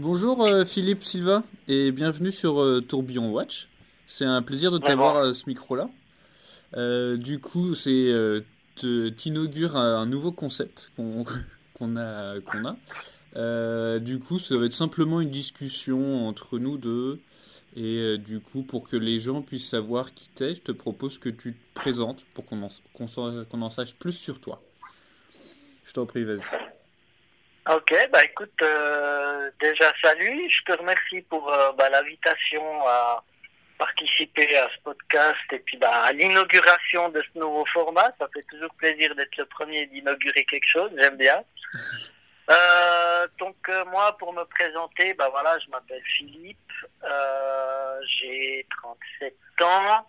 Bonjour euh, Philippe Silva et bienvenue sur euh, Tourbillon Watch. C'est un plaisir de t'avoir à ce micro-là. Euh, du coup, c'est t'inaugures un, un nouveau concept qu'on a. Qu'on a. du coup, ça va être simplement une discussion entre nous deux. Et du coup, pour que les gens puissent savoir qui t'es, je te propose que tu te présentes pour qu'on en, en sache plus sur toi. Je t'en prie, vas-y. Ok, bah écoute, euh, déjà salut, je te remercie pour euh, bah, l'invitation à participer à ce podcast et puis bah, à l'inauguration de ce nouveau format. Ça fait toujours plaisir d'être le premier d'inaugurer quelque chose, j'aime bien. Euh, donc euh, moi, pour me présenter, bah voilà, je m'appelle Philippe, euh, j'ai 37 ans.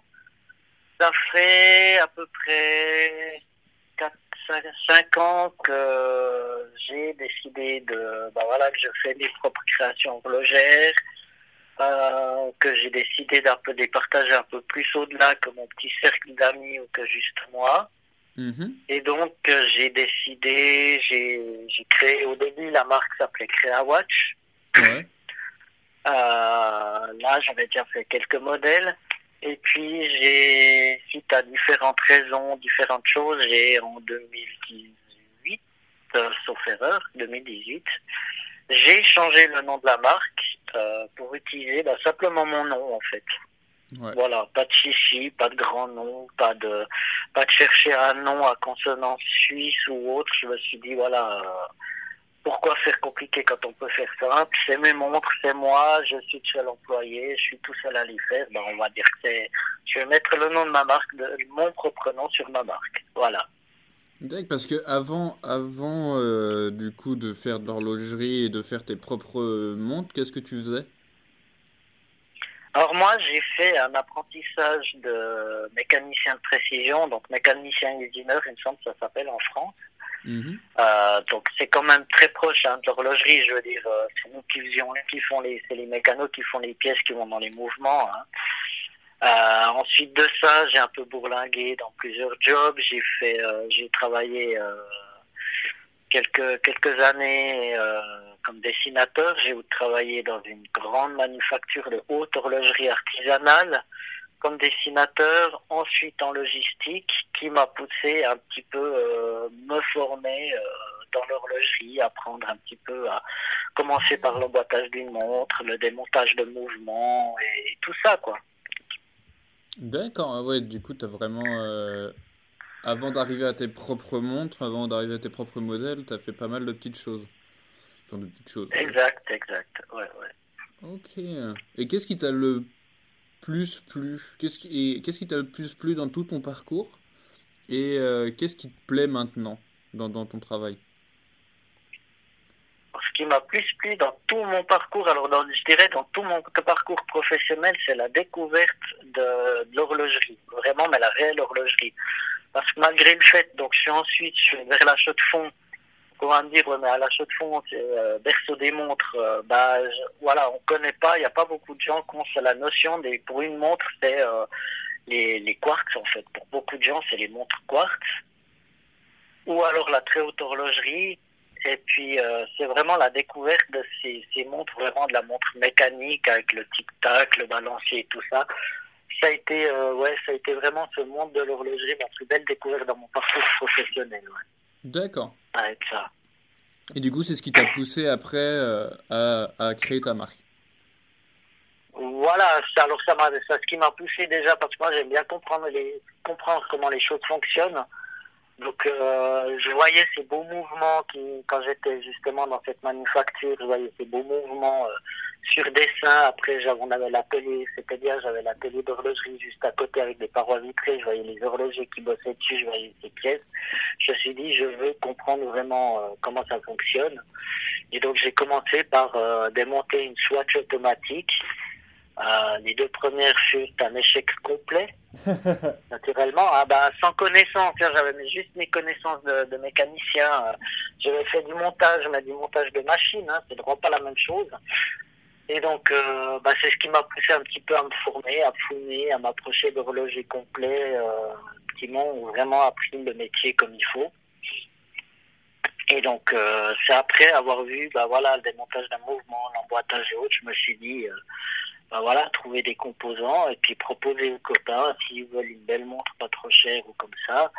Ça fait à peu près 4 cinq ans que j'ai décidé de, bah voilà, que je fais mes propres créations horlogères, euh, que j'ai décidé d'un peu les partager un peu plus au-delà que mon petit cercle d'amis ou que juste moi. Mm-hmm. Et donc euh, j'ai décidé, j'ai créé au début la marque s'appelait Crea Watch. Ouais. Euh, là j'avais déjà fait quelques modèles. Et puis, j'ai, suite à différentes raisons, différentes choses, j'ai en 2018, euh, sauf erreur, 2018, j'ai changé le nom de la marque euh, pour utiliser bah, simplement mon nom en fait. Voilà, pas de chichi, pas de grand nom, pas de pas de chercher un nom à consonance suisse ou autre. Je me suis dit voilà, euh, pourquoi faire compliqué quand on peut faire simple C'est mes montres, c'est moi, je suis seul employé, je suis tout seul à les faire. Ben, on va dire que c'est... Je vais mettre le nom de ma marque, de, mon propre nom sur ma marque. Voilà. D'accord, parce que avant, avant euh, du coup de faire de l'horlogerie et de faire tes propres montres, qu'est-ce que tu faisais? Alors moi, j'ai fait un apprentissage de mécanicien de précision, donc mécanicien usineur, il me semble que ça s'appelle en France. Mhm. Euh, donc c'est quand même très proche hein, de l'horlogerie, je veux dire, euh, c'est nous qui, qui font les, c'est les mécanos qui font les pièces qui vont dans les mouvements. Hein. Euh, ensuite de ça, j'ai un peu bourlingué dans plusieurs jobs. J'ai fait, j'ai travaillé quelques quelques années comme dessinateur. J'ai travaillé dans une grande manufacture de haute horlogerie artisanale comme dessinateur, ensuite en logistique, qui m'a poussé un petit peu euh, me former euh, dans l'horlogerie, apprendre un petit peu à commencer par l'emboîtage d'une montre, le démontage de mouvements et, tout ça, quoi. D'accord, ah ouais, du coup, tu as vraiment. Euh, avant d'arriver à tes propres montres, avant d'arriver à tes propres modèles, tu as fait pas mal de petites choses. Enfin, de petites choses. Exact, exact, ouais, ouais. Ok. Et qu'est-ce qui t'a le plus plu Qu'est-ce qui t'a le plus plu dans tout ton parcours Et euh, qu'est-ce qui te plaît maintenant dans, ton travail? Ce qui m'a plus plu dans tout mon parcours, alors je dirais dans tout mon parcours professionnel, c'est la découverte de, l'horlogerie. Vraiment, mais la réelle horlogerie. Parce que malgré le fait, donc je suis ensuite je suis vers la de fond on va me dire, mais à la chaux de fond, euh, berceau des montres, euh, bah, voilà, on connaît pas, il n'y a pas beaucoup de gens qui ont la notion des, pour une montre, c'est euh, les, les quartz, en fait. Pour beaucoup de gens, c'est les montres quartz. Ou alors la très haute horlogerie. Et puis, c'est vraiment la découverte de ces, ces montres, vraiment de la montre mécanique avec le tic-tac, le balancier et tout ça ça a été ouais ça a été vraiment ce monde de l'horlogerie ma plus belle découverte dans mon parcours professionnel ouais. D'accord. Avec ça. Et du coup, c'est ce qui t'a poussé après euh, à, à, créer ta marque. Voilà, alors ça m'a, ça, ce qui m'a poussé déjà parce que moi j'aime bien comprendre les, comprendre comment les choses fonctionnent. Donc euh, je voyais ces beaux mouvements qui, quand j'étais justement dans cette manufacture, je voyais ces beaux mouvements euh, sur dessin. Après, j'avais, on avait l'atelier, c'est-à-dire j'avais l'atelier d'horlogerie juste à côté avec des parois vitrées. Je voyais les horlogers qui bossaient dessus, je voyais ces pièces. Je me suis dit, je veux comprendre vraiment euh, comment ça fonctionne. Et donc, j'ai commencé par euh, démonter une swatch automatique. Euh, les deux premières furent un échec complet, naturellement. Ah bah, sans connaissance, j'avais juste mes connaissances de, de mécanicien. J'avais fait du montage, mais du montage de machine, hein, c'est vraiment pas la même chose. Et donc, euh, bah, c'est ce qui m'a poussé un petit peu à me former, à fouiner, à m'approcher d'horloger complet, euh, qui m'ont vraiment appris le métier comme il faut. Et donc, euh, c'est après avoir vu, bah voilà, le démontage d'un mouvement, l'emboîtage et autres, je me suis dit, euh, bah voilà, trouver des composants et puis proposer aux copains s'ils veulent une belle montre pas trop chère ou comme ça.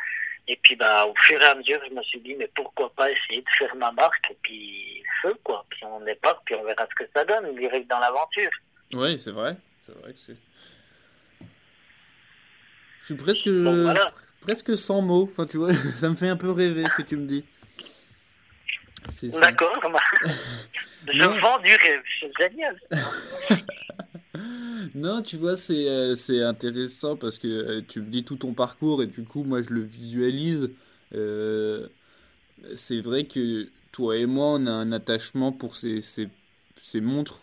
Et puis, bah, au fur et à mesure, je me suis dit, mais pourquoi pas essayer de faire ma marque et puis feu, quoi. Puis on pas, puis on verra ce que ça donne, direct dans l'aventure. Oui, c'est vrai. C'est vrai que c'est. Je suis presque, presque sans mots. Enfin, tu vois, ça me fait un peu rêver ce que tu me dis. D'accord. Je vends du rêve. C'est génial. non, tu vois, c'est euh, intéressant parce que euh, tu me dis tout ton parcours et du coup, moi, je le visualise. Euh, c'est vrai que toi et moi, on a un attachement pour ces, ces, ces montres.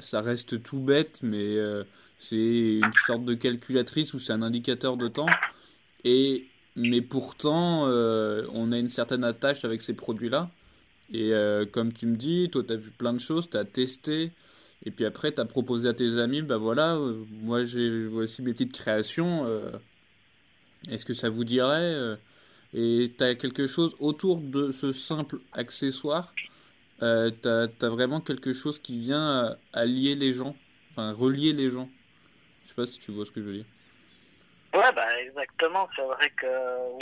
Ça, reste tout bête, mais c'est une sorte de calculatrice ou c'est un indicateur de temps. Et mais pourtant, on a une certaine attache avec ces produits-là. Et comme tu me dis, toi, tu as vu plein de choses, tu as testé. Et puis après, tu as proposé à tes amis, bah voilà, euh, moi j'ai voici mes petites créations. Euh, est-ce que ça vous dirait euh, Et tu as quelque chose autour de ce simple accessoire. tu as, vraiment quelque chose qui vient allier les gens, enfin relier les gens. Je sais pas si tu vois ce que je veux dire. Ouais, bah exactement. C'est vrai que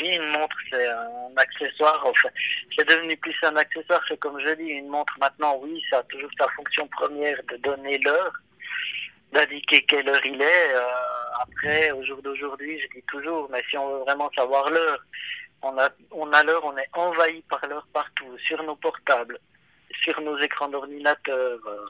oui, une montre, c'est un accessoire. Enfin, c'est devenu plus un accessoire. C'est comme je dis, une montre maintenant, oui, ça a toujours sa fonction première de donner l'heure, d'indiquer quelle heure il est. Euh, après, au jour d'aujourd'hui, je dis toujours, mais si on veut vraiment savoir l'heure, on a, on a l'heure, on est envahi par l'heure partout, sur nos portables, sur nos écrans d'ordinateur. Euh,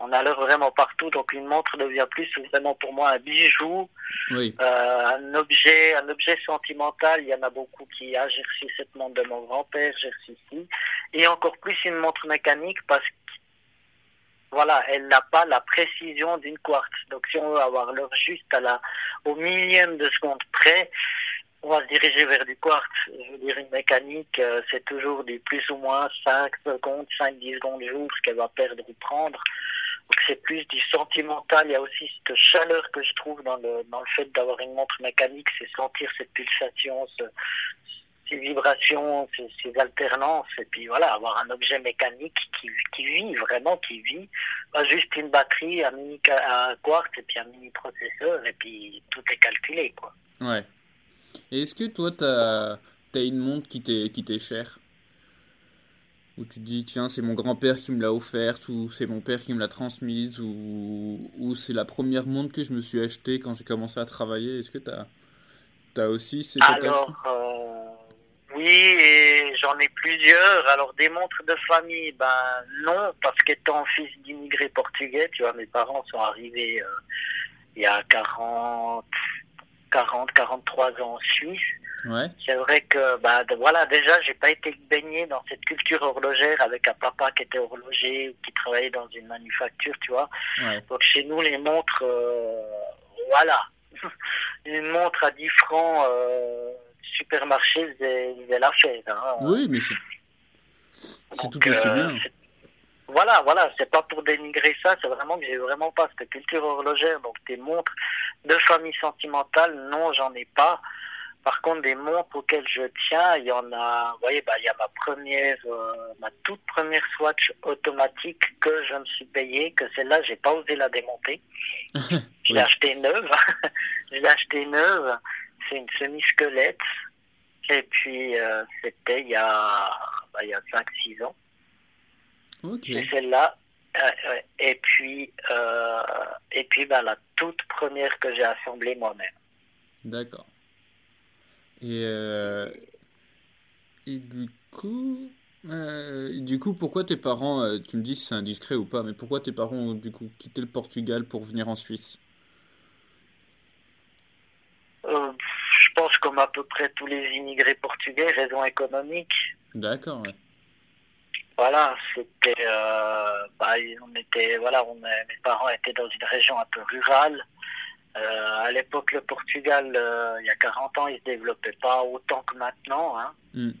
on a l'heure vraiment partout, donc une montre devient plus vraiment pour moi un bijou, euh, un objet, un objet sentimental. Il y en a beaucoup qui ah j'ai reçu cette montre de mon grand-père, j'ai reçu ici, et encore plus une montre mécanique parce que voilà, elle n'a pas la précision d'une quartz. Donc si on veut avoir l'heure juste à la au millième de seconde près, on va se diriger vers du quartz. Je veux dire, une mécanique, euh, c'est toujours du plus ou moins 5 secondes, 5-10 secondes jour, ce qu'elle va perdre ou prendre c'est plus du sentimental. Il y a aussi cette chaleur que je trouve dans le, dans le fait d'avoir une montre mécanique, c'est sentir cette pulsation, ces vibrations, ces, alternances, et puis voilà, avoir un objet mécanique qui, qui vit vraiment, qui vit, pas juste une batterie, un mini quartz et puis un mini processeur, et puis tout est calculé, quoi. Ouais. Et est-ce que toi, tu as, une montre qui t'est chère? Où tu te dis tiens c'est mon grand-père qui me l'a offerte ou c'est mon père qui me l'a transmise ou, ou c'est la première montre que je me suis achetée quand j'ai commencé à travailler? Est-ce que tu as, aussi cette alors euh, oui et j'en ai plusieurs. Alors des montres de famille ben non parce qu'étant fils d'immigrés portugais tu vois mes parents sont arrivés euh, il y a 40 40 43 ans en Suisse c'est vrai que bah voilà déjà j'ai pas été baigné dans cette culture horlogère avec un papa qui était horloger ou qui travaillait dans une manufacture, tu vois. Donc chez nous les montres euh, voilà. une montre à 10 francs euh, supermarché faisait la fête hein. Oui, mais c'est tout aussi euh, bien. Voilà, voilà, c'est pas pour dénigrer ça, c'est vraiment que j'ai vraiment pas cette culture horlogère. Donc des montres de famille sentimentale, non, j'en ai pas. Par contre, des montres auxquelles je tiens, il y en a, vous voyez, bah, il y a ma première, euh, ma toute première Swatch automatique que je me suis payée, que celle-là, j'ai pas osé la démonter. je l'ai achetée neuve. je l'ai achetée neuve. C'est une semi-squelette. Et puis, euh, c'était il y a, bah, il y a 5-6 ans. C'est celle-là. Euh, et puis, et puis, bah, la toute première que j'ai assemblée moi-même. D'accord. Et, euh, et du coup, euh, du coup, pourquoi tes parents, euh, tu me dis si c'est indiscret ou pas, mais pourquoi tes parents ont du coup quitté le Portugal pour venir en Suisse? Je pense comme à peu près tous les immigrés portugais, raison économique. D'accord. Ouais. Voilà, c'était, bah, on était, voilà, on, mes parents étaient dans une région un peu rurale. Euh, à l'époque, le Portugal, euh, il y a 40 ans, il se développait pas autant que maintenant. Hein. Mm.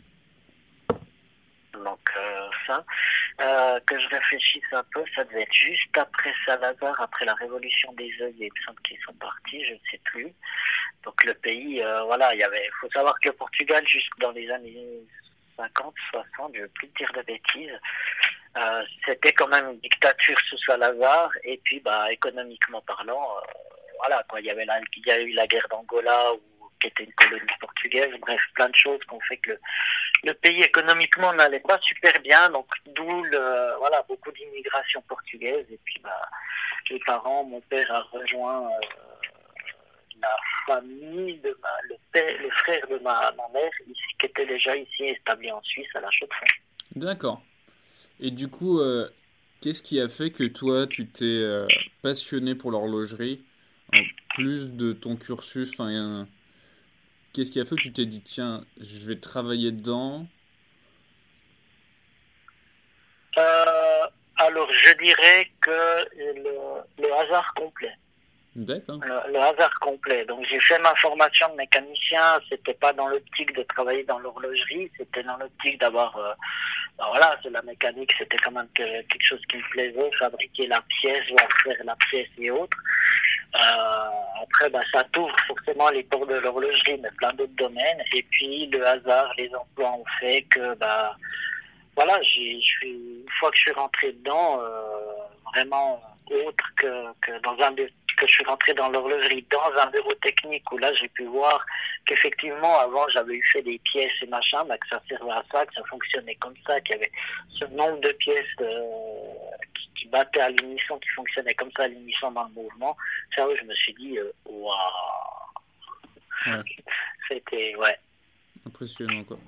Donc euh, ça, que je réfléchisse un peu, ça devait être juste après Salazar, après la révolution des œils, il me semble qu'ils sont partis, je ne sais plus. Donc le pays, voilà, il y avait, faut savoir que le Portugal, juste dans les années 50, 60, je ne veux plus dire de bêtises. Euh, c'était quand même une dictature sous Salazar, et puis bah, économiquement parlant, euh, voilà, quoi, il, y avait il y a eu la guerre d'Angola, qui était une colonie portugaise, bref, plein de choses qui ont fait que le, pays économiquement n'allait pas super bien, donc d'où voilà, beaucoup d'immigration portugaise, et puis bah, les parents, mon père a rejoint la famille de ma, le, père, frère de ma, mère, qui était déjà ici établi en Suisse à la chaux D'accord. Et du coup, euh, qu'est-ce qui a fait que toi, tu t'es euh, passionné pour l'horlogerie en plus de ton cursus enfin, Qu'est-ce qui a fait que tu t'es dit, tiens, je vais travailler dedans? Euh, Alors, je dirais que le hasard complet. Le, hasard complet. Donc j'ai fait ma formation de mécanicien, c'était pas dans l'optique de travailler dans l'horlogerie, c'était dans l'optique d'avoir, euh, ben voilà, c'est la mécanique, c'était quand même quelque chose qui me plaisait, fabriquer la pièce, voir faire la pièce et autres. Euh, après, ben, ça t'ouvre forcément les portes de l'horlogerie, mais plein d'autres domaines. Et puis le hasard, les emplois ont fait que, bah, voilà, j'ai, une fois que je suis rentré dedans, euh, vraiment autre que, que dans un que je suis rentré dans l'horlogerie, dans un bureau technique où là j'ai pu voir qu'effectivement avant j'avais eu fait des pièces et machin, mais que ça servait à ça, que ça fonctionnait comme ça, qu'il y avait ce nombre de pièces euh, qui, battaient à l'unisson, qui fonctionnaient comme ça à l'unisson dans le mouvement. Ça, je me suis dit, euh, waouh, c'était ouais. Impressionnant quoi.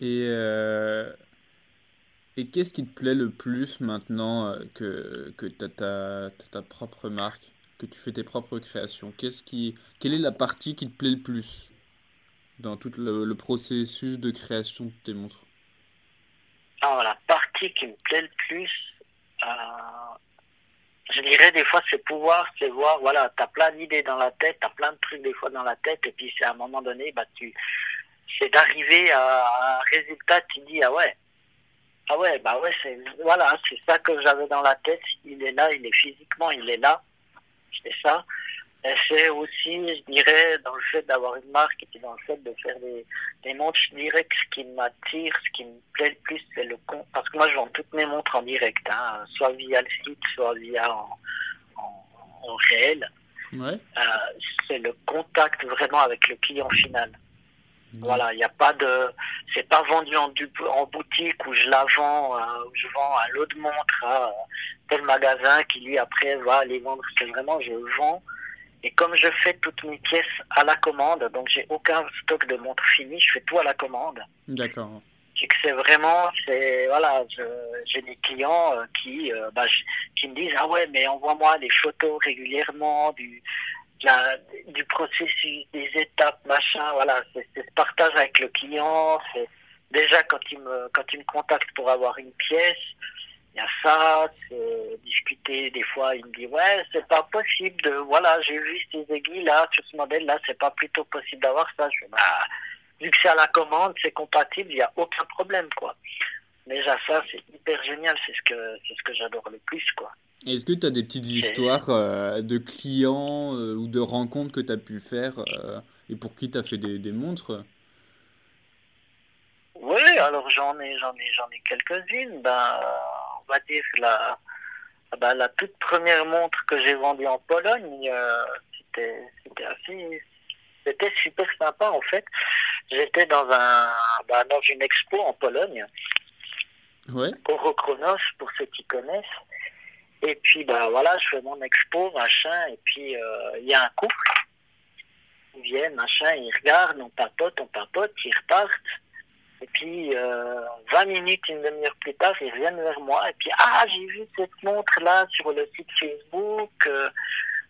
Et euh, et qu'est-ce qui te plaît le plus maintenant euh, que, que tu as ta, propre marque, que tu fais tes propres créations? Qu'est-ce qui, Quelle est la partie qui te plaît le plus dans tout le, processus de création de tes montres Alors, la partie qui me plaît le plus, euh, je dirais des fois, c'est pouvoir, c'est voir, voilà, tu as plein d'idées dans la tête, tu as plein de trucs des fois dans la tête, et puis c'est à un moment donné, bah, c'est d'arriver à un résultat, tu dis, ah ouais, ah ouais, bah ouais, c'est voilà, c'est ça que j'avais dans la tête. Il est là, il est physiquement, il est là. C'est ça. C'est aussi, je dirais, dans le fait d'avoir une marque et puis dans le fait de faire des, des montres, je dirais que ce qui m'attire, ce qui me plaît le plus, c'est le con. Parce que moi, je vends toutes mes montres en direct, hein, soit via le site, soit via en, en, réel. Ouais. Euh, c'est le contact vraiment avec le client final. Voilà, il n'y a pas de, c'est pas vendu en, en, boutique où je la vends, euh, où je vends un lot de montres à tel magasin qui lui après va les vendre. C'est vraiment, je vends. Et comme je fais toutes mes pièces à la commande, donc j'ai aucun stock de montres finies, je fais tout à la commande. D'accord. C'est vraiment, c'est voilà, j'ai des clients euh, qui, euh, bah, qui me disent ah ouais, mais envoie-moi des photos régulièrement du la, du processus, des étapes, machin, voilà, c'est ce partage avec le client, c'est déjà quand il me quand il me contacte pour avoir une pièce, il y a ça, c'est discuter des fois, il me dit ouais, c'est pas possible de voilà, j'ai vu ces aiguilles là sur ce modèle là, c'est pas plutôt possible d'avoir ça. Je bah vu que c'est à la commande, c'est compatible, il y a aucun problème quoi. Déjà ça, c'est hyper génial, c'est ce que c'est ce que j'adore le plus quoi. Est-ce que tu as des petites histoires euh, de clients euh, ou de rencontres que tu as pu faire euh, et pour qui tu as fait des, des montres? Oui, alors j'en ai, j'en ai, j'en ai quelques-unes. Ben, on va dire la, ben, la toute première montre que j'ai vendue en Pologne, c'était, c'était assez, c'était super sympa en fait. J'étais dans un, ben, dans une expo en Pologne. Ouais. Chronos, pour ceux qui connaissent. Et puis, bah voilà, je fais mon expo, machin, et puis euh, il y a un couple. Ils viennent, machin, ils regardent, on papote, on papote, ils repartent. Et puis, euh, 20 minutes, une demi-heure plus tard, ils reviennent vers moi. Et puis, ah, j'ai vu cette montre-là sur le site Facebook. Euh,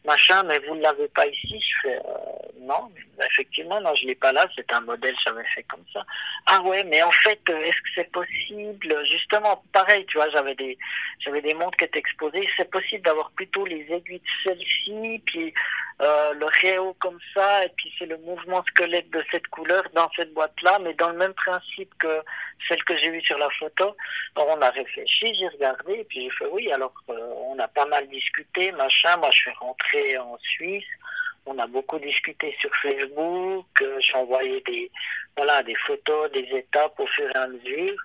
machin, mais vous ne l'avez pas ici. Je fais, euh, non, effectivement, non, je l'ai pas là. C'est un modèle, j'avais fait comme ça. Ah ouais, mais en fait, euh, est-ce que c'est possible Justement, pareil, tu vois, j'avais des, j'avais des montres qui étaient exposées. C'est possible d'avoir plutôt les aiguilles de celle-ci, puis euh, le réo comme ça, et puis c'est le mouvement squelette de cette couleur dans cette boîte-là, mais dans le même principe que celle que j'ai vue sur la photo. Alors on a réfléchi, j'ai regardé, et puis j'ai fait oui. Alors on a pas mal discuté, machin. Moi, je suis rentré en Suisse. On a beaucoup discuté sur Facebook. J'ai envoyé des, voilà, des photos, des étapes au fur et à mesure.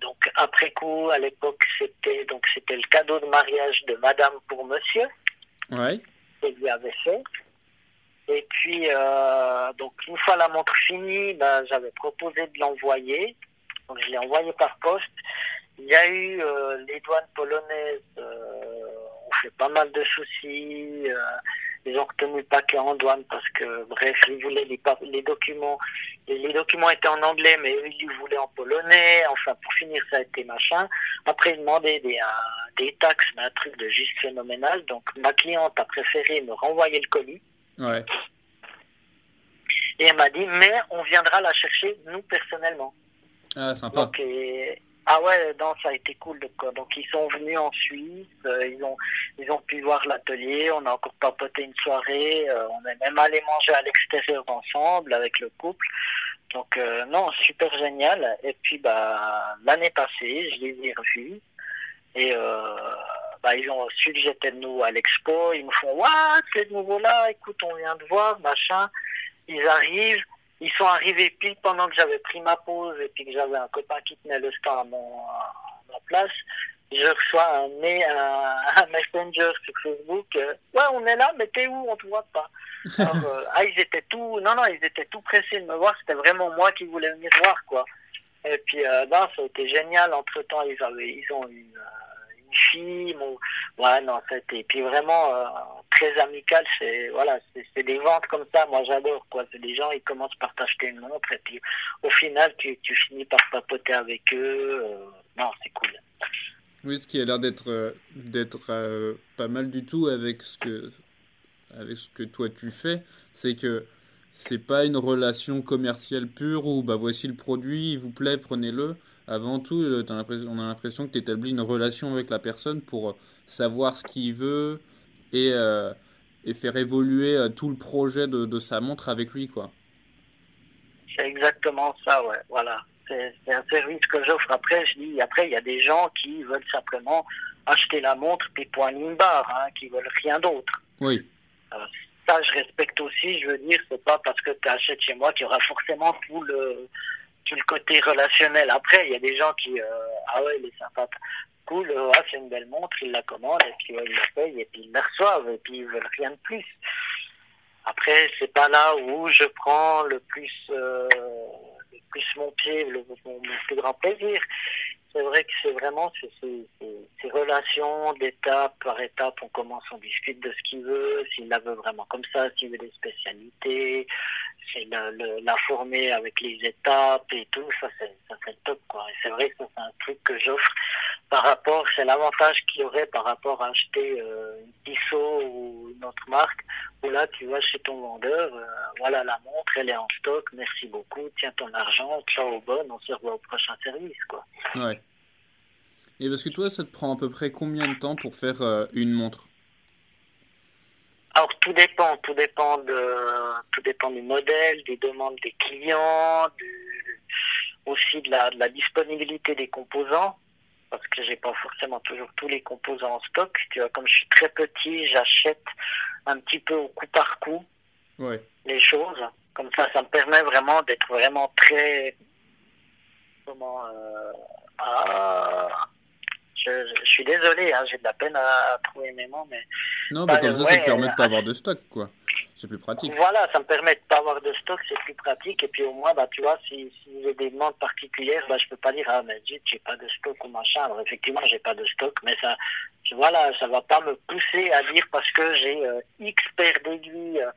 donc après coup, à l'époque, c'était donc c'était le cadeau de mariage de Madame pour Monsieur. Ouais. Il lui avait fait. Et puis, euh, donc une fois la montre finie, ben, j'avais proposé de l'envoyer. Donc je l'ai envoyé par poste. Il y a eu euh, les douanes polonaises euh, fait pas mal de soucis. Euh, ils ont retenu le paquet en douane parce que, bref, ils voulaient les, les documents. Les, documents étaient en anglais, mais eux, ils voulaient en polonais. Enfin, pour finir, ça a été machin. Après, ils demandaient des, des taxes, mais un truc de juste phénoménal. Donc, ma cliente a préféré me renvoyer le colis. Ouais. Et elle m'a dit, mais on viendra la chercher, nous, personnellement. Ah, sympa. Donc, ah ouais, non, ça a été cool. Donc, donc ils sont venus en Suisse, euh, ils ont ils ont pu voir l'atelier, on a encore papoté une soirée, euh, on est même allé manger à l'extérieur ensemble avec le couple. Donc euh, non, super génial. Et puis bah l'année passée, je les ai revus et bah ils ont su que j'étais de nous à l'expo. Ils me font waouh, c'est de nouveau là. Écoute, on vient de voir, machin. Ils arrivent ils sont arrivés pile pendant que j'avais pris ma pause et puis que j'avais un copain qui tenait le stand à, mon, ma place. Je reçois un, un, messenger sur Facebook. Euh, ouais, on est là, mais t'es où? On te voit pas. Alors, euh, ah, ils étaient tout, non, non, ils étaient tout pressés de me voir. C'était vraiment moi qui voulais venir voir, quoi. Et puis, euh, ça a été génial. Entre temps, ils avaient, ils ont une, une. Mon... Ouais, non, c'était. Et puis vraiment, euh, très amical. C'est voilà, c'est des ventes comme ça. Moi, j'adore quoi. C'est des gens, ils commencent par t'acheter une montre et puis au final, tu, tu finis par papoter avec eux. Euh, non, c'est cool. Oui, ce qui a l'air d'être euh, d'être pas mal du tout avec ce que avec ce que toi tu fais, c'est que c'est pas une relation commerciale pure où bah voici le produit, il vous plaît, prenez-le. Avant tout, on a l'impression que tu établis une relation avec la personne pour savoir ce qu'il veut, et, euh, et faire évoluer euh, tout le projet de, de, sa montre avec lui, quoi. C'est exactement ça, ouais, voilà. C'est un service que j'offre. Après, je dis, après, il y a des gens qui veulent simplement acheter la montre puis point une barre, hein, qui veulent rien d'autre. Oui. Euh, ça, je respecte aussi. Je veux dire, c'est pas parce que tu achètes chez moi qu'il y aura forcément tout le tout le côté relationnel. Après, il y a des gens qui, ah ouais, il est sympa cool, ah, c'est une belle montre, ils la commandent, et puis ils la payent, et puis ils la reçoivent, et puis ils veulent rien de plus. Après, c'est pas là où je prends le plus, euh, le plus mon pied, le, mon, plus grand plaisir. C'est vrai que c'est vraiment ces, relations d'étape par étape. On commence, on discute de ce qu'il veut, s'il la veut vraiment comme ça, s'il veut des spécialités, c'est la, former avec les étapes et tout. Ça, c'est ça c'est top, quoi. Et c'est vrai que c'est un truc que j'offre par rapport, c'est l'avantage qu'il y aurait par rapport à acheter euh, Tissot ou une autre marque, où là tu vas chez ton vendeur, euh, voilà la montre, elle est en stock, merci beaucoup, tiens ton argent, ciao bon, on se revoit au prochain service, quoi. Ouais. Et parce que toi, ça te prend à peu près combien de temps pour faire euh, une montre? Alors tout dépend, tout dépend de, tout dépend du modèle, des demandes des clients, aussi de la, de la disponibilité des composants parce que j'ai pas forcément toujours tous les composants en stock. Tu vois, comme je suis très petit, j'achète un petit peu au coup par coup les choses. Comme ça, ça me permet vraiment d'être vraiment très comment euh, je, suis désolé, hein, j'ai de la peine à, trouver mes mots, mais non, mais comme ça, ça te permet de pas avoir de stock, quoi. C'est plus pratique. Voilà, ça me permet de pas avoir de stock, c'est plus pratique. Et puis au moins, bah, tu vois, si, si j'ai des demandes particulières, bah, je peux pas dire, ah, mais zut, j'ai pas de stock ou machin. Alors effectivement, j'ai pas de stock, mais ça, voilà, ça va pas me pousser à dire parce que j'ai euh, X paires d'aiguilles euh,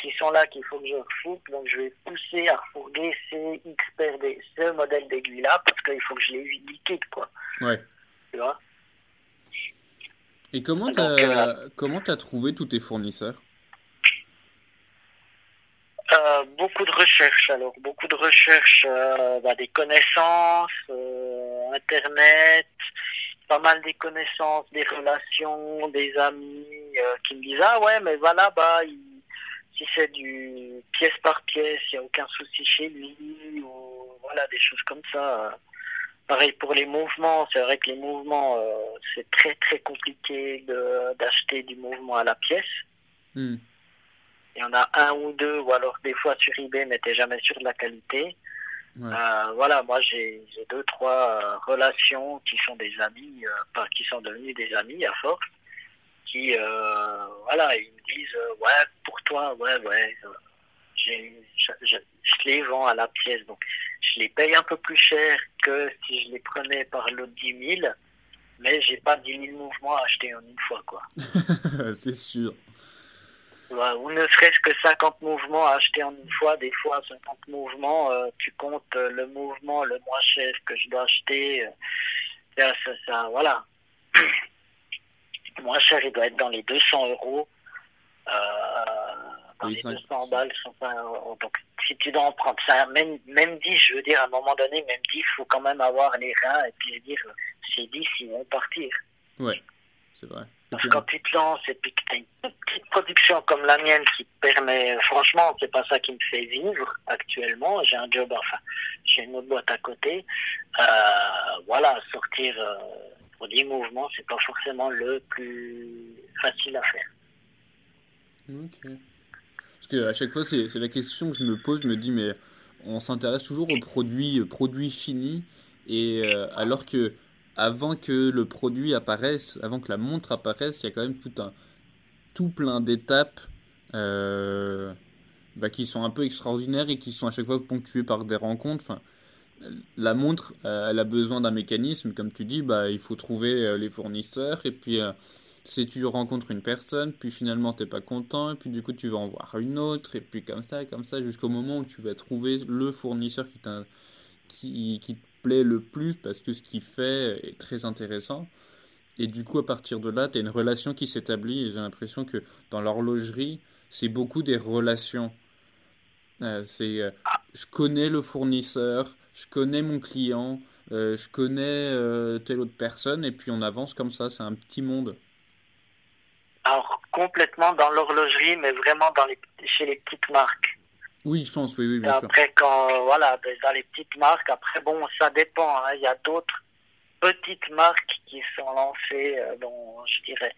qui sont là qu'il faut que je refoute, donc je vais pousser à refourguer ces X paires ce modèle d'aiguilles là parce qu'il faut que je les liquide, quoi. Ouais. Tu vois. Et comment t'as euh, comment as trouvé tous tes fournisseurs? Euh, beaucoup de recherches, alors beaucoup de recherches, euh, bah, des connaissances, euh, Internet, pas mal des connaissances, des relations, des amis qui me disent ah ouais mais voilà bah si c'est du pièce par pièce, il n'y a aucun souci chez lui ou voilà des choses comme ça. Pareil pour les mouvements, c'est vrai que les mouvements c'est très très compliqué d'acheter du mouvement à la pièce. Hmm. Il y en a un ou deux, ou alors des fois sur eBay, mais t'es jamais sûr de la qualité. Euh, voilà, moi j'ai deux, trois euh, relations qui sont des amis, euh, qui sont devenus des amis à force, qui, voilà, ils me disent, ouais, pour toi, ouais, ouais, je, je, les vends à la pièce, donc je les paye un peu plus cher que si je les prenais par lot 10 000, mais j'ai pas 10 000 mouvements à acheter en une fois, quoi. C'est sûr ou ne serait-ce que 50 mouvements à acheter en une fois, des fois 50 mouvements, euh, tu comptes euh, le mouvement le moins cher que je dois acheter, euh, ça, ça, voilà. moins cher, il doit être dans les 200 euros. Dans les 200 balles, donc si tu dois en prendre ça, même, même 10, je veux dire, à un moment donné, même 10, il faut quand même avoir les reins et puis dire, ces 10, ils vont partir. Ouais, c'est vrai. Parce que quand tu te lances et puis que tu as une petite production comme la mienne qui permet, franchement, c'est pas ça qui me fait vivre actuellement. J'ai un job, enfin, j'ai une autre boîte à côté. Euh, voilà, sortir euh, pour 10 mouvements, c'est pas forcément le plus facile à faire. Ok. Parce que à chaque fois, c'est la question que je me pose. Je me dis, mais on s'intéresse toujours aux produits, produits finis, et euh, alors que avant que le produit apparaisse, avant que la montre apparaisse, il y a quand même tout un tout plein d'étapes euh, bah, qui sont un peu extraordinaires et qui sont à chaque fois ponctuées par des rencontres. La montre, euh, elle a besoin d'un mécanisme, comme tu dis, bah, il faut trouver euh, les fournisseurs et puis si tu rencontres une personne, puis finalement t'es pas content, et puis du coup tu vas en voir une autre, et puis comme ça, comme ça, jusqu'au moment où tu vas trouver le fournisseur qui, qui, qui plaît le plus parce que ce qu'il fait est très intéressant. Et du coup, à partir de là, tu as une relation qui s'établit. Et j'ai l'impression que dans l'horlogerie, c'est beaucoup des relations. Euh, c'est, euh, je connais le fournisseur, je connais mon client, euh, je connais telle autre personne, et puis on avance comme ça. C'est un petit monde. Alors, complètement dans l'horlogerie, mais vraiment dans les, chez les petites marques. Oui, je pense, oui, oui, bien après, quand, voilà, dans les petites marques, après, bon, ça dépend. Hein. Il y a d'autres petites marques qui sont lancées, euh, bon, je dirais,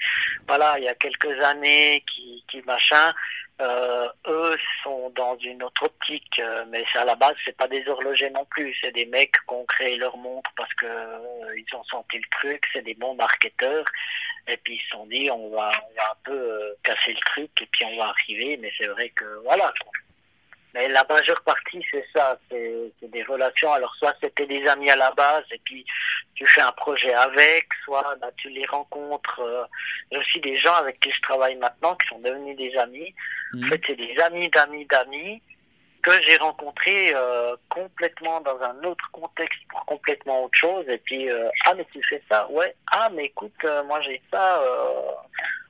voilà, il y a quelques années, qui, qui machin, euh, eux sont dans une autre optique, euh, mais à la base, c'est pas des horlogers non plus, c'est des mecs qui ont créé leur montre parce que euh, ils ont senti le truc, c'est des bons marketeurs, et puis ils se sont dit, on va, on va un peu casser le truc, et puis on va arriver, mais c'est vrai que, voilà, mais la majeure partie, c'est ça, c'est des relations. Alors, soit c'était des amis à la base, et puis tu fais un projet avec, soit bah, tu les rencontres. Euh, il y a aussi des gens avec qui je travaille maintenant qui sont devenus des amis. En mmh. fait, c'est des amis d'amis d'amis que j'ai rencontrés euh, complètement dans un autre contexte pour complètement autre chose. Et puis, euh, ah, mais tu fais ça? Ouais. Ah, mais écoute, euh, moi j'ai ça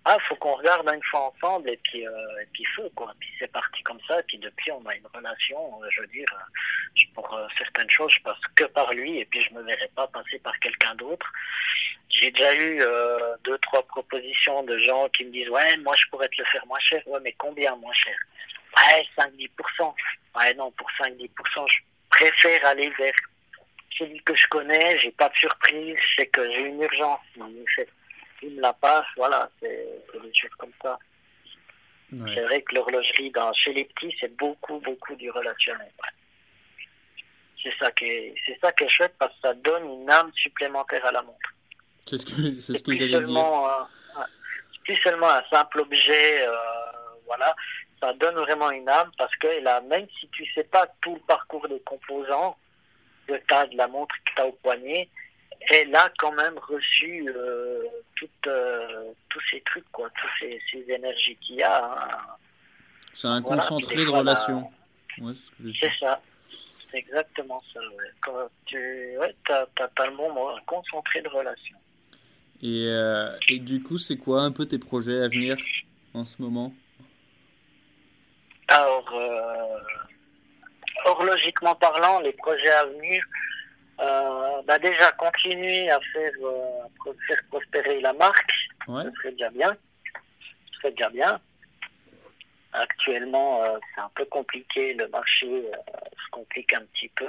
ah, faut qu'on regarde une fois ensemble et puis et puis quoi. Puis c'est parti comme ça et puis depuis on a une relation. Je veux dire, pour certaines choses je passe que par lui et puis je me verrai pas passer par quelqu'un d'autre. J'ai déjà eu deux trois propositions de gens qui me disent ouais moi je pourrais te le faire moins cher. Ouais mais combien moins cher? Ouais 5-10%. Ouais non pour 5-10% je préfère aller vers celui que je connais. J'ai pas de surprise. Je sais que j'ai une urgence me la passe, voilà, c'est des choses comme ça. C'est vrai que l'horlogerie dans, chez les petits, c'est beaucoup, beaucoup du relationnel. C'est ça qui est, c'est ça qui est chouette parce que ça donne une âme supplémentaire à la montre. C'est ce que, c'est ce que j'allais dire. c'est plus seulement un simple objet, euh, voilà. Ça donne vraiment une âme parce que là, même si tu sais pas tout le parcours des composants de ta, de la montre que tu as au poignet, elle a quand même reçu euh, euh, tous ces trucs, quoi, toutes ces, ces énergies qu'il y a. Hein. C'est un concentré de relations. c'est ça. C'est exactement ça. Ouais. Quand tu ouais, as, as, le un concentré de relations. Et, euh, et du coup, c'est quoi un peu tes projets à venir en ce moment? Alors, horlogiquement parlant, les projets à venir, euh, bah déjà continuer à faire, euh, faire prospérer la marque, ouais. ce serait déjà bien. Ce serait déjà bien. Actuellement, euh, c'est un peu compliqué, le marché se complique un petit peu.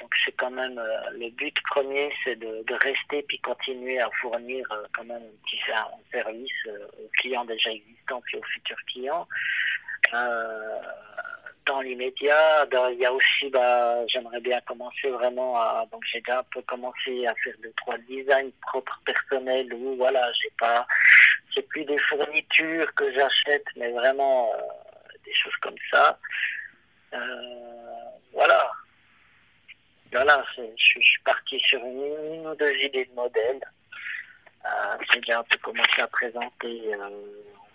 Donc c'est quand même le but premier, c'est de, rester puis continuer à fournir quand même un petit service aux clients déjà existants puis aux futurs clients. Euh, dans l'immédiat. Il y a aussi, bah, j'aimerais bien commencer vraiment à, donc j'ai déjà un peu commencé à faire deux, trois designs propres personnels où, voilà, j'ai pas, c'est plus des fournitures que j'achète, mais vraiment euh, des choses comme ça. Euh, voilà. Voilà, je, suis parti sur une, ou deux idées de modèles. Euh, j'ai déjà un peu commencé à présenter euh,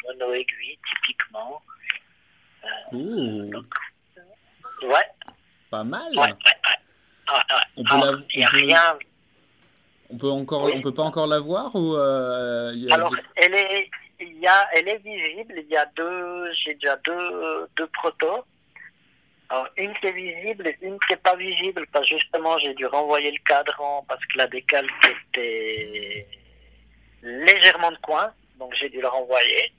mono aiguille, typiquement. Ouh. ouais. Pas mal. Ouais, On peut la, on rien. On peut encore, on peut pas encore la voir ou euh, Alors, elle est, il y a, elle est visible. Il y a deux, j'ai déjà deux, deux protos. Alors, une qui est visible et une qui n'est pas visible, parce que justement, j'ai dû renvoyer le cadran parce que la décalque était légèrement de coin, donc j'ai dû le renvoyer.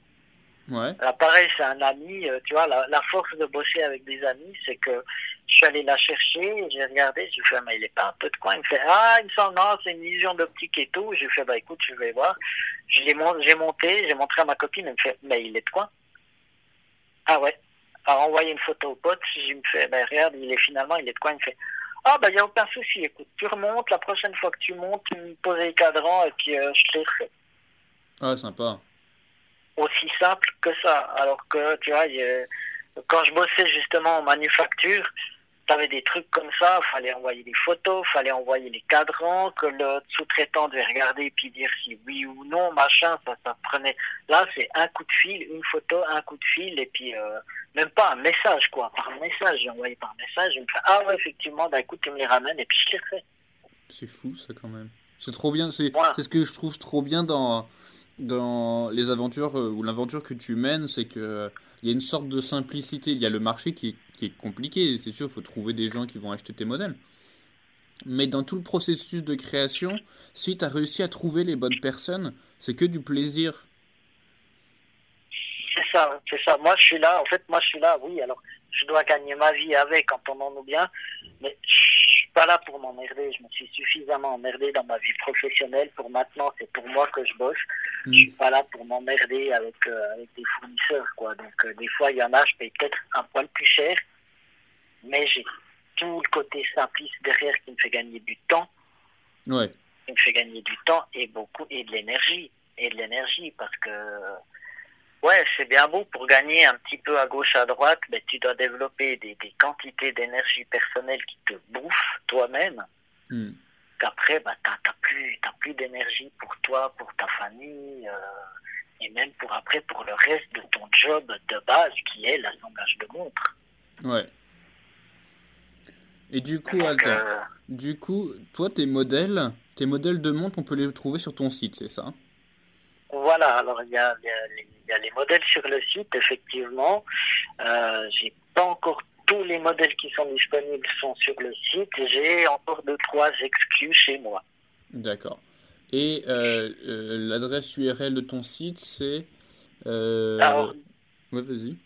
Ouais. pareil, c'est un ami, euh, tu vois, la, la, force de bosser avec des amis, c'est que je suis allé la chercher, j'ai regardé, j'ai fait, mais il est pas un peu de coin. Il me fait, ah, il me semble, non, c'est une vision d'optique et tout. J'ai fait, bah écoute, je vais voir. J'ai monté, j'ai montré à ma copine, elle me fait, mais il est de coin. Ah ouais. A envoyé une photo au pote, je me fais, bah regarde, il est finalement, il est de coin. Il me fait, ah bah il n'y a aucun souci, écoute, tu remontes, la prochaine fois que tu montes, tu me poses les cadrans et puis euh, je te les refais. Ah, sympa aussi simple que ça. Alors que, tu vois, quand je bossais justement en manufacture, tu avais des trucs comme ça, il fallait envoyer des photos, fallait envoyer les cadrans, que le sous-traitant devait regarder puis dire si oui ou non, machin, ça, ça prenait. Là, c'est un coup de fil, une photo, un coup de fil, et puis euh, même pas un message, quoi. Par message, j'ai envoyé par message, je me fais Ah ouais, effectivement, bah écoute, tu me les ramènes, et puis je les refais. C'est fou, ça, quand même. C'est trop bien, c'est ce que je trouve trop bien dans dans les aventures euh, ou l'aventure que tu mènes, c'est que il y a une sorte de simplicité. Il y a le marché qui est, compliqué, c'est sûr, il faut trouver des gens qui vont acheter tes modèles. Mais dans tout le processus de création, si tu as réussi à trouver les bonnes personnes, c'est que du plaisir. C'est ça, c'est ça. Moi, je suis là, en fait, moi, je suis là, oui, alors, je dois gagner ma vie avec, entendons-nous bien, mais pas là pour m'emmerder. Je me suis suffisamment emmerdé dans ma vie professionnelle pour maintenant, c'est pour moi que je bosse. Je suis pas là pour m'emmerder avec, euh, avec des fournisseurs, quoi. Donc, euh, des fois, il y en a, je paye peut-être un poil plus cher, mais j'ai tout le côté simpliste derrière qui me fait gagner du temps. Ouais. Qui me fait gagner du temps et beaucoup, et de l'énergie. Et de l'énergie, parce que Ouais, c'est bien beau pour gagner un petit peu à gauche, à droite, mais tu dois développer des, des quantités d'énergie personnelle qui te bouffent toi-même. Hmm. Qu'après, bah, tu n'as plus, plus d'énergie pour toi, pour ta famille, euh, et même pour après, pour le reste de ton job de base qui est l'assemblage de montres. Ouais. Et du coup, euh, du coup, toi, tes modèles, tes modèles de montres, on peut les trouver sur ton site, c'est ça? Voilà, alors il y a, y a les y a les modèles sur le site, effectivement. Euh, j'ai pas encore tous les modèles qui sont disponibles sont sur le site. J'ai encore deux trois exclus chez moi. D'accord. Et euh, euh, l'adresse URL de ton site, c'est. Euh... Alors, ouais, vas-y.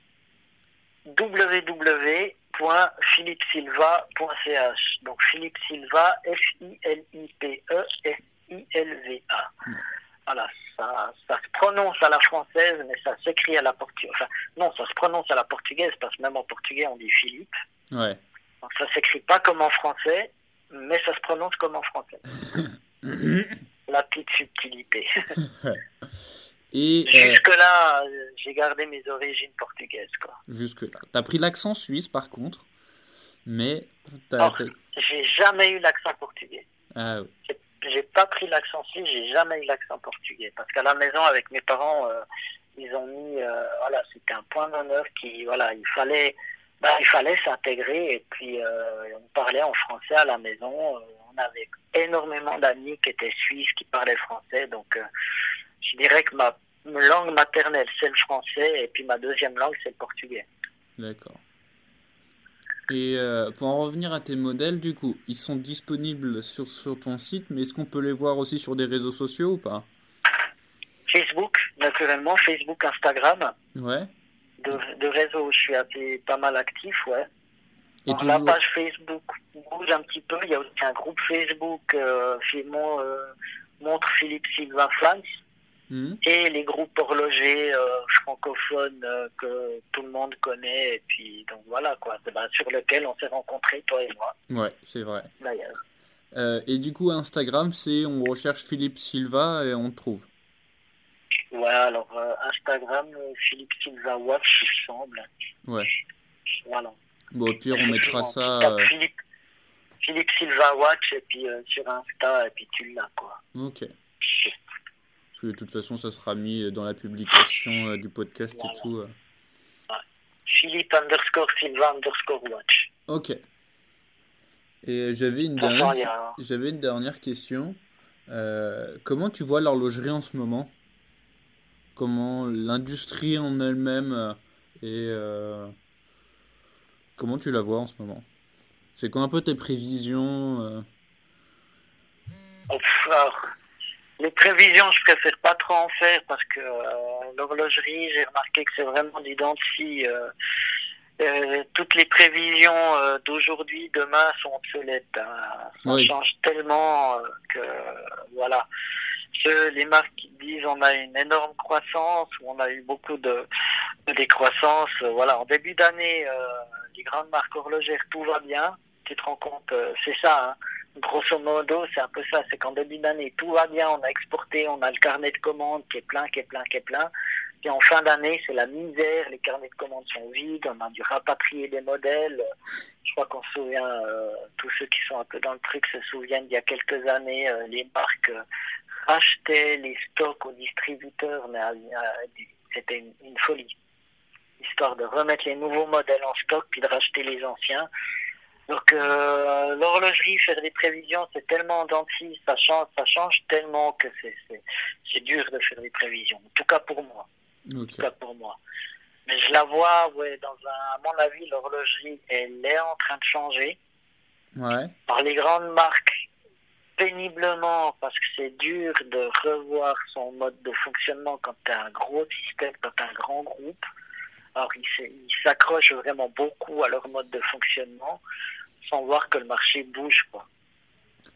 www.philippesilva.ch. Donc Philippe Silva, F-I-L-I-P-E, F-I-L-V-A. Voilà, ça, ça, se prononce à la française, mais ça s'écrit à la portugaise. Enfin, non, ça se prononce à la portugaise, parce que même en portugais, on dit Philippe. Ouais. Donc ça s'écrit pas comme en français, mais ça se prononce comme en français. la petite subtilité. Et euh, Jusque-là, j'ai gardé mes origines portugaises. Quoi. Jusque-là. T'as pris l'accent suisse, par contre, mais... J'ai jamais eu l'accent portugais. Ah oui j'ai pas pris l'accent suisse, j'ai jamais eu l'accent portugais. Parce qu'à la maison, avec mes parents, euh, ils ont mis, euh, voilà, c'était un point d'honneur qui, voilà, il fallait, bah, il fallait s'intégrer et puis euh, on parlait en français à la maison. on avait énormément d'amis qui étaient suisses, qui parlaient français. Donc, je dirais que ma langue maternelle, c'est le français et puis ma deuxième langue, c'est le portugais. D'accord. Et euh, pour en revenir à tes modèles, du coup, ils sont disponibles sur, sur ton site, mais est-ce qu'on peut les voir aussi sur des réseaux sociaux ou pas? Facebook, naturellement, Facebook, Instagram. Ouais. De, de réseaux je suis assez, pas mal actif, ouais. Et la page Facebook bouge un petit peu. Il y a aussi un groupe Facebook euh, Montre Philippe Silva France. Hmm. Et les groupes horlogers francophones que tout le monde connaît. Et puis, donc voilà, quoi. Ben, sur lequel on s'est rencontrés, toi et moi. Ouais, c'est vrai. D'ailleurs. et du coup, Instagram, c'est on recherche Philippe Silva et on te trouve. Ouais, alors euh, Instagram, euh, Philippe Silva Watch, il semble. Ouais. Voilà. Bon, au pire, on mettra ça. Euh, Philippe, Philippe, Silva Watch, et puis sur Insta, et puis tu l'as, quoi. Ok. De toute façon, ça sera mis dans la publication du podcast et tout. Ouais. Philippe underscore Silva underscore Watch. Ok. Et j'avais une, dernière... j'avais une dernière question. comment tu vois l'horlogerie en ce moment? Comment l'industrie en elle-même euh, et euh, comment tu la vois en ce moment? C'est quoi un peu tes prévisions euh? Les prévisions, je préfère pas trop en faire parce que l'horlogerie, j'ai remarqué que c'est vraiment d'identifier. toutes les prévisions d'aujourd'hui, demain sont obsolètes. Hein. Ça change tellement que voilà les marques qui disent on a une énorme croissance ou on a eu beaucoup de, décroissance. Euh, voilà, en début d'année, euh, les grandes marques horlogères, tout va bien. Tu te rends compte, euh, c'est ça. Hein. Grosso modo, c'est un peu ça. C'est qu'en début d'année, tout va bien. On a exporté, on a le carnet de commandes qui est plein, qui est plein, qui est plein. Et en fin d'année, c'est la misère. Les carnets de commandes sont vides. On a dû rapatrier des modèles. Je crois qu'on se souvient, tous ceux qui sont un peu dans le truc se souviennent d'il y a quelques années, les marques racheter les stocks aux distributeurs, mais c'était une, folie. Histoire de remettre les nouveaux modèles en stock puis de racheter les anciens. Donc euh, l'horlogerie, faire des prévisions, c'est tellement denti, ça change, ça change tellement que c'est dur de faire des prévisions. En tout cas pour moi. En tout cas pour moi. Mais je la vois, ouais, dans un, à mon avis, l'horlogerie, elle est en train de changer. Ouais. Par les grandes marques péniblement parce que c'est dur de revoir son mode de fonctionnement quand tu as un gros système, quand tu as un grand groupe. Alors ils s'accrochent vraiment beaucoup à leur mode de fonctionnement sans voir que le marché bouge. Quoi.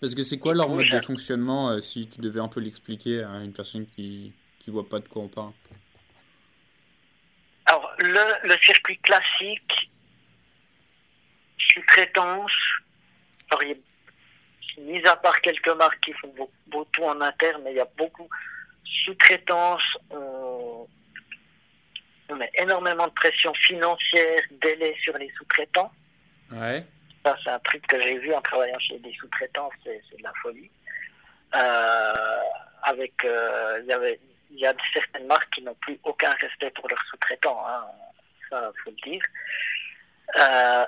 Parce que c'est quoi leur mode de fonctionnement euh, si tu devais un peu l'expliquer à une personne qui ne voit pas de quoi on parle? Alors le, le circuit classique, sous-traitance, mis à part quelques marques qui font beaucoup, en interne, mais il y a beaucoup sous-traitance. On, met énormément de pression financière, délai sur les sous-traitants. Ouais. Ça, c'est un truc que j'ai vu en travaillant chez des sous-traitants, c'est, de la folie. Euh, avec, euh, il y a certaines marques qui n'ont plus aucun respect pour leurs sous-traitants, hein. ça faut le dire. Euh,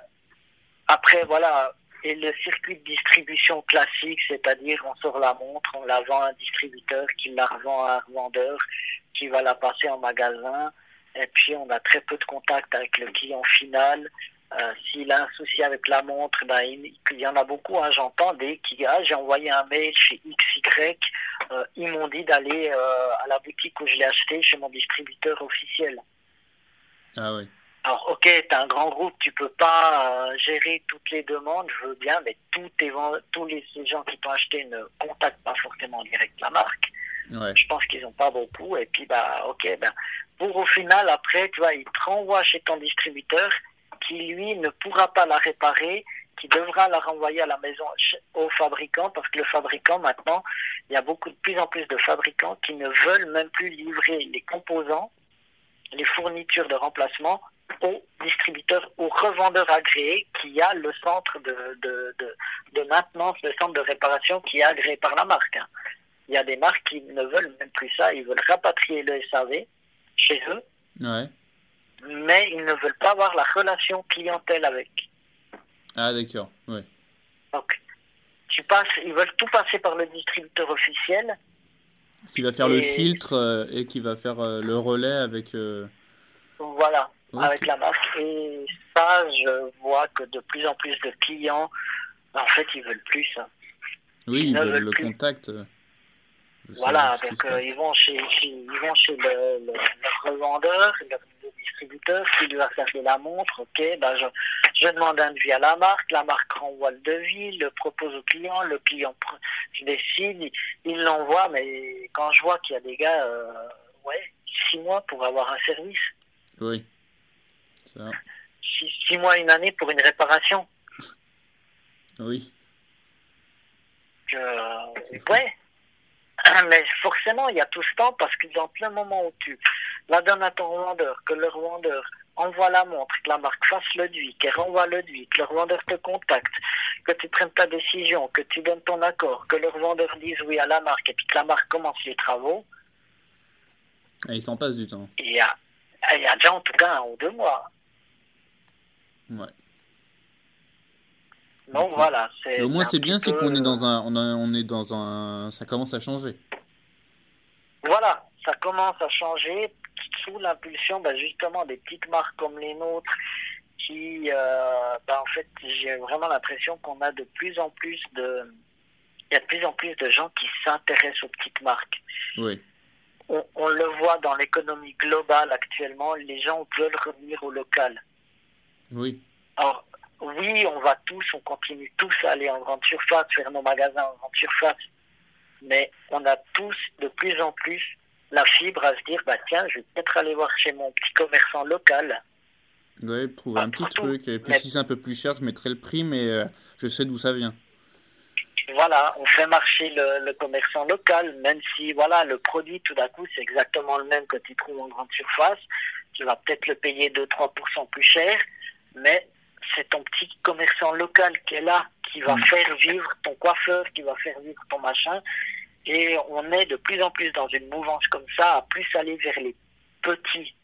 après, voilà, et le circuit de distribution classique, c'est-à-dire on sort la montre, on la vend à un distributeur qui la revend à un revendeur qui va la passer en magasin. Et puis on a très peu de contact avec le client final. Euh, S'il a un souci avec la montre, ben, il, y en a beaucoup, hein, j'entends des qui ah, j'ai envoyé un mail chez XY, euh, ils m'ont dit d'aller euh, à la boutique où je l'ai acheté chez mon distributeur officiel. Ah oui. Alors, ok, tu as un grand groupe, tu peux pas gérer toutes les demandes, je veux bien, mais tous, tous les, gens qui t'ont acheté ne contactent pas forcément direct la marque. Je pense qu'ils n'ont pas beaucoup. Et puis, bah, ok, ben, pour au final, après, tu vois, il te renvoie chez ton distributeur qui, lui, ne pourra pas la réparer, qui devra la renvoyer à la maison au fabricant, parce que le fabricant, maintenant, il y a beaucoup de plus en plus de fabricants qui ne veulent même plus livrer les composants, les fournitures de remplacement au distributeur, au revendeur agréé qui a le centre de, de, de, maintenance, le centre de réparation qui est agréé par la marque. Hein. Il y a des marques qui ne veulent même plus ça, ils veulent rapatrier le SAV chez eux, mais ils ne veulent pas avoir la relation clientèle avec. Ah d'accord, oui. Donc, tu passes, ils veulent tout passer par le distributeur officiel. Qui va faire le filtre euh, et qui va faire euh, le relais avec... Euh, voilà avec la marque. Et ça, je vois que de plus en plus de clients, en fait, ils veulent plus ça. Oui, ils, veulent, le contact. Voilà, donc euh, ils vont chez, ils vont chez le, le, le revendeur, le, distributeur qui lui a fait la montre. Ok, ben je, je demande un devis à la marque, la marque renvoie le devis, le propose au client, le client je décide, il l'envoie, mais quand je vois qu'il y a des gars, euh, ouais, six mois pour avoir un service. Oui. Six, six mois, une année pour une réparation. Oui. Euh, ouais. Mais forcément, il y a tout ce temps parce que dans plein moment où tu la donnes à ton revendeur, que le revendeur envoie la montre, que la marque fasse le devis, qu'elle renvoie le devis, que le revendeur te contacte, que tu prennes ta décision, que tu donnes ton accord, que le revendeur dise oui à la marque et puis que la marque commence les travaux. Et il s'en passe du temps. Il y a, il y a déjà en tout cas un ou deux mois. Ouais. Donc voilà. Au moins c'est bien, c'est qu'on est dans un, on, on est dans un, ça commence à changer. Voilà, ça commence à changer sous l'impulsion ben, justement des petites marques comme les nôtres qui, euh, ben, en fait, j'ai vraiment l'impression qu'on a de plus en plus de, il y a de plus en plus de gens qui s'intéressent aux petites marques. Oui. On, on le voit dans l'économie globale actuellement, les gens veulent revenir au local. Oui. Alors, oui, on va tous, on continue tous à aller en grande surface, faire nos magasins en grande surface, mais on a tous de plus en plus la fibre à se dire, bah tiens, je vais peut-être aller voir chez mon petit commerçant local. Oui, trouver un petit truc, et puis si c'est un peu plus cher, je mettrai le prix, mais euh, je sais d'où ça vient. Voilà, on fait marcher le, le, commerçant local, même si voilà le produit tout d'un coup c'est exactement le même que tu trouves en grande surface, tu vas peut-être le payer 2-3% plus cher, mais c'est ton petit commerçant local qui est là, qui va mm. faire vivre ton coiffeur, qui va faire vivre ton machin. Et on est de plus en plus dans une mouvance comme ça, à plus aller vers les petits.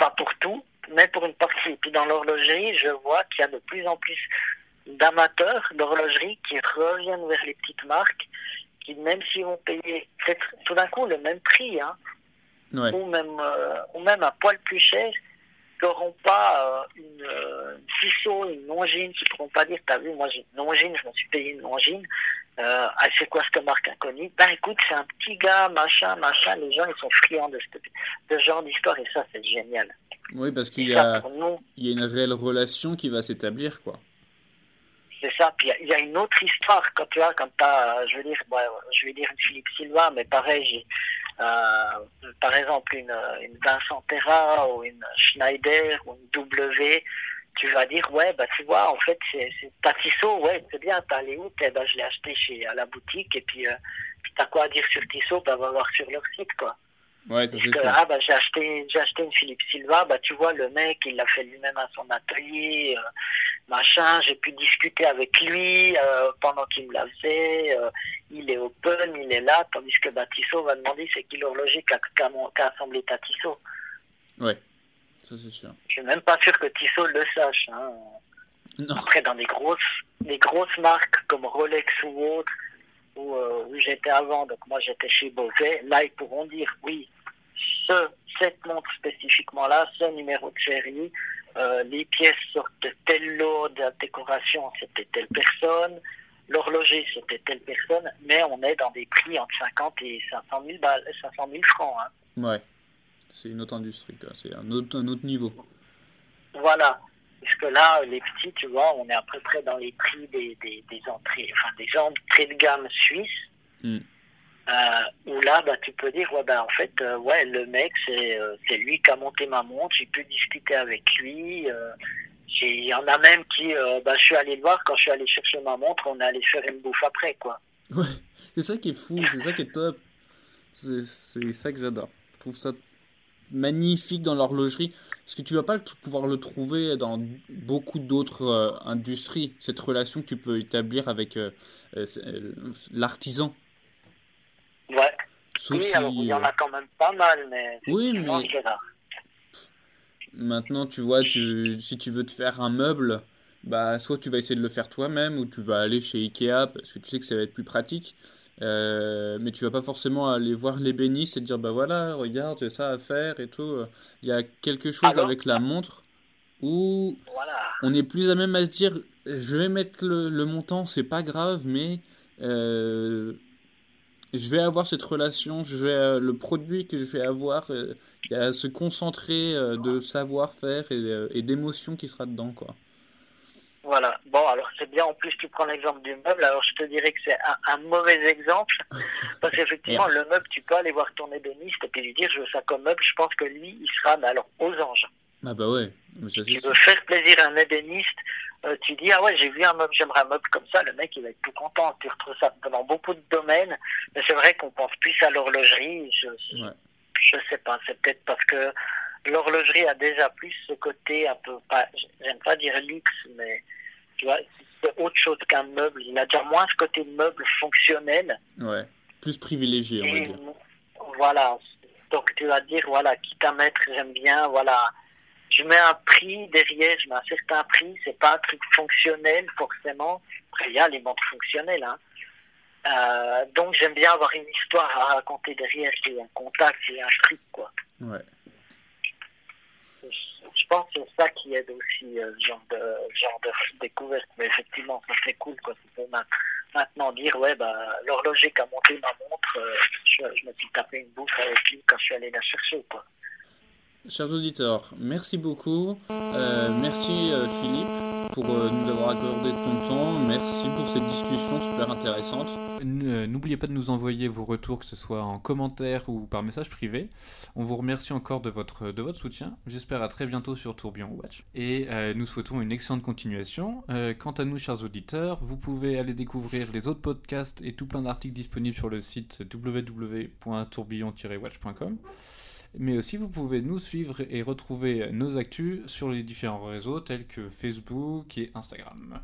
Pas pour tout, mais pour une partie. Et puis dans l'horlogerie, je vois qu'il y a de plus en plus d'amateurs d'horlogerie qui reviennent vers les petites marques, qui même s'ils vont payer tout d'un coup le même prix, hein, ou, même, euh, ou même un poil plus cher, n'auront pas euh, une, euh, une longine, qui ne pourront pas dire, t'as vu, moi j'ai une longine, je me suis payé une longine, euh, ah, c'est quoi cette marque inconnue? Ben écoute, c'est un petit gars, machin, machin, les gens ils sont friands de ce, de genre d'histoire et ça c'est génial. Oui, parce qu'il y, a, il y a une réelle relation qui va s'établir, quoi. C'est ça, puis il y, a une autre histoire quand tu as, quand tu as, je veux dire, je vais dire une Philippe Silva, mais pareil, j'ai par exemple une, une Vincent Terra ou une Schneider ou une W, tu vas dire ouais bah tu vois en fait c'est ta Tissot ouais c'est bien t'as allé où eh ben, je l'ai acheté chez à la boutique et puis, euh, puis t'as quoi à dire sur Tissot bah va voir sur leur site quoi ouais ça c'est ah bah j'ai acheté j'ai acheté une Philippe Silva bah tu vois le mec il l'a fait lui-même à son atelier euh, machin j'ai pu discuter avec lui euh, pendant qu'il me l'a fait euh, il est open il est là tandis que bah Tissot va demander c'est qui l'horloger qui a, qui a assemblé ta Tissot ouais ça c'est sûr. Je suis même pas sûr que Tissot le sache. Hein. Après, dans des grosses, des grosses marques comme Rolex ou autres, où, euh, où j'étais avant, donc moi j'étais chez Beauvais, là ils pourront dire oui, ce, cette montre spécifiquement-là, ce numéro de série, euh, les pièces sortent de tel lot de décoration, c'était telle personne, l'horloger, c'était telle personne, mais on est dans des prix entre 50 et 500 000, balles, 500 000 francs. Hein. Ouais. C'est une autre industrie, c'est un autre, un autre niveau. Voilà. Parce que là, les petits, tu vois, on est à peu près dans les prix des, des, des entrées, enfin des entrées de gamme suisses. Mm. Euh, où là, bah, tu peux dire, ouais, bah, en fait, euh, ouais, le mec, c'est euh, lui qui a monté ma montre, j'ai pu discuter avec lui. Euh, il y en a même qui, bah, je suis allé le voir, quand je suis allé chercher ma montre, on est allé faire une bouffe après, quoi. Ouais, c'est ça qui est fou, c'est ça qui est top. C'est ça que j'adore. Je trouve ça magnifique dans l'horlogerie, parce que tu vas pas pouvoir le trouver dans beaucoup d'autres euh, industries, cette relation que tu peux établir avec euh, euh, l'artisan. Ouais. oui, il y en a quand même pas mal, mais oui, mais maintenant tu vois, tu, si tu veux te faire un meuble, bah soit tu vas essayer de le faire toi-même ou tu vas aller chez Ikea parce que tu sais que ça va être plus pratique. Euh, mais tu vas pas forcément aller voir l'ébéniste et dire bah voilà, regarde, j'ai ça à faire et tout. Il y a quelque chose avec la montre où on est plus à même à se dire je vais mettre le, montant, c'est pas grave, mais euh, je vais avoir cette relation, je vais le produit que je vais avoir, il y a se concentrer de savoir-faire et, et d'émotion qui sera dedans, quoi. Voilà. Bon, alors c'est bien. En plus, tu prends l'exemple du meuble. Alors, je te dirais que c'est un, mauvais exemple. Parce qu'effectivement, le meuble, tu peux aller voir ton ébéniste et puis lui dire, je veux ça comme meuble. Je pense que lui, il sera, mais alors, aux anges. Ah bah ouais. tu veux faire plaisir à un ébéniste, euh, tu dis, ah ouais, j'ai vu un meuble, j'aimerais un meuble comme ça. Le mec, il va être tout content. Tu retrouves ça dans beaucoup de domaines. Mais c'est vrai qu'on pense plus à l'horlogerie. Je, je sais pas. C'est peut-être parce que l'horlogerie a déjà plus ce côté un peu, pas, j'aime pas dire luxe, mais tu vois, c'est autre chose qu'un meuble. Il a déjà moins ce côté meuble fonctionnel. Ouais, plus privilégié, on va dire. Voilà. Donc tu vas dire, voilà, quitte à mettre, j'aime bien, voilà, je mets un prix derrière, je mets un certain prix, c'est pas un truc fonctionnel forcément. Après, il y a les montres fonctionnelles, hein. Euh, donc j'aime bien avoir une histoire à raconter derrière, qui un contact, qui un truc, quoi. Ouais je pense que c'est ça qui aide aussi euh, ce genre de, genre de découverte. Mais effectivement, ça c'est cool quoi. Tu peux maintenant dire, ouais, bah, l'horloger qui a monté ma montre, euh, je, me suis tapé une boucle avec lui quand je suis allé la chercher. Quoi. Chers auditeurs, merci beaucoup. Euh, merci Philippe pour nous avoir accordé ton temps. Merci pour cette discussion super intéressante. Euh, n'oubliez pas de nous envoyer vos retours, que ce soit en commentaire ou par message privé. On vous remercie encore de votre, de votre soutien. J'espère à très bientôt sur Tourbillon Watch. Et euh, nous souhaitons une excellente continuation. Euh, quant à nous, chers auditeurs, vous pouvez aller découvrir les autres podcasts et tout plein d'articles disponibles sur le site www.tourbillon-watch.com. Mais aussi, vous pouvez nous suivre et retrouver nos actus sur les différents réseaux tels que Facebook et Instagram.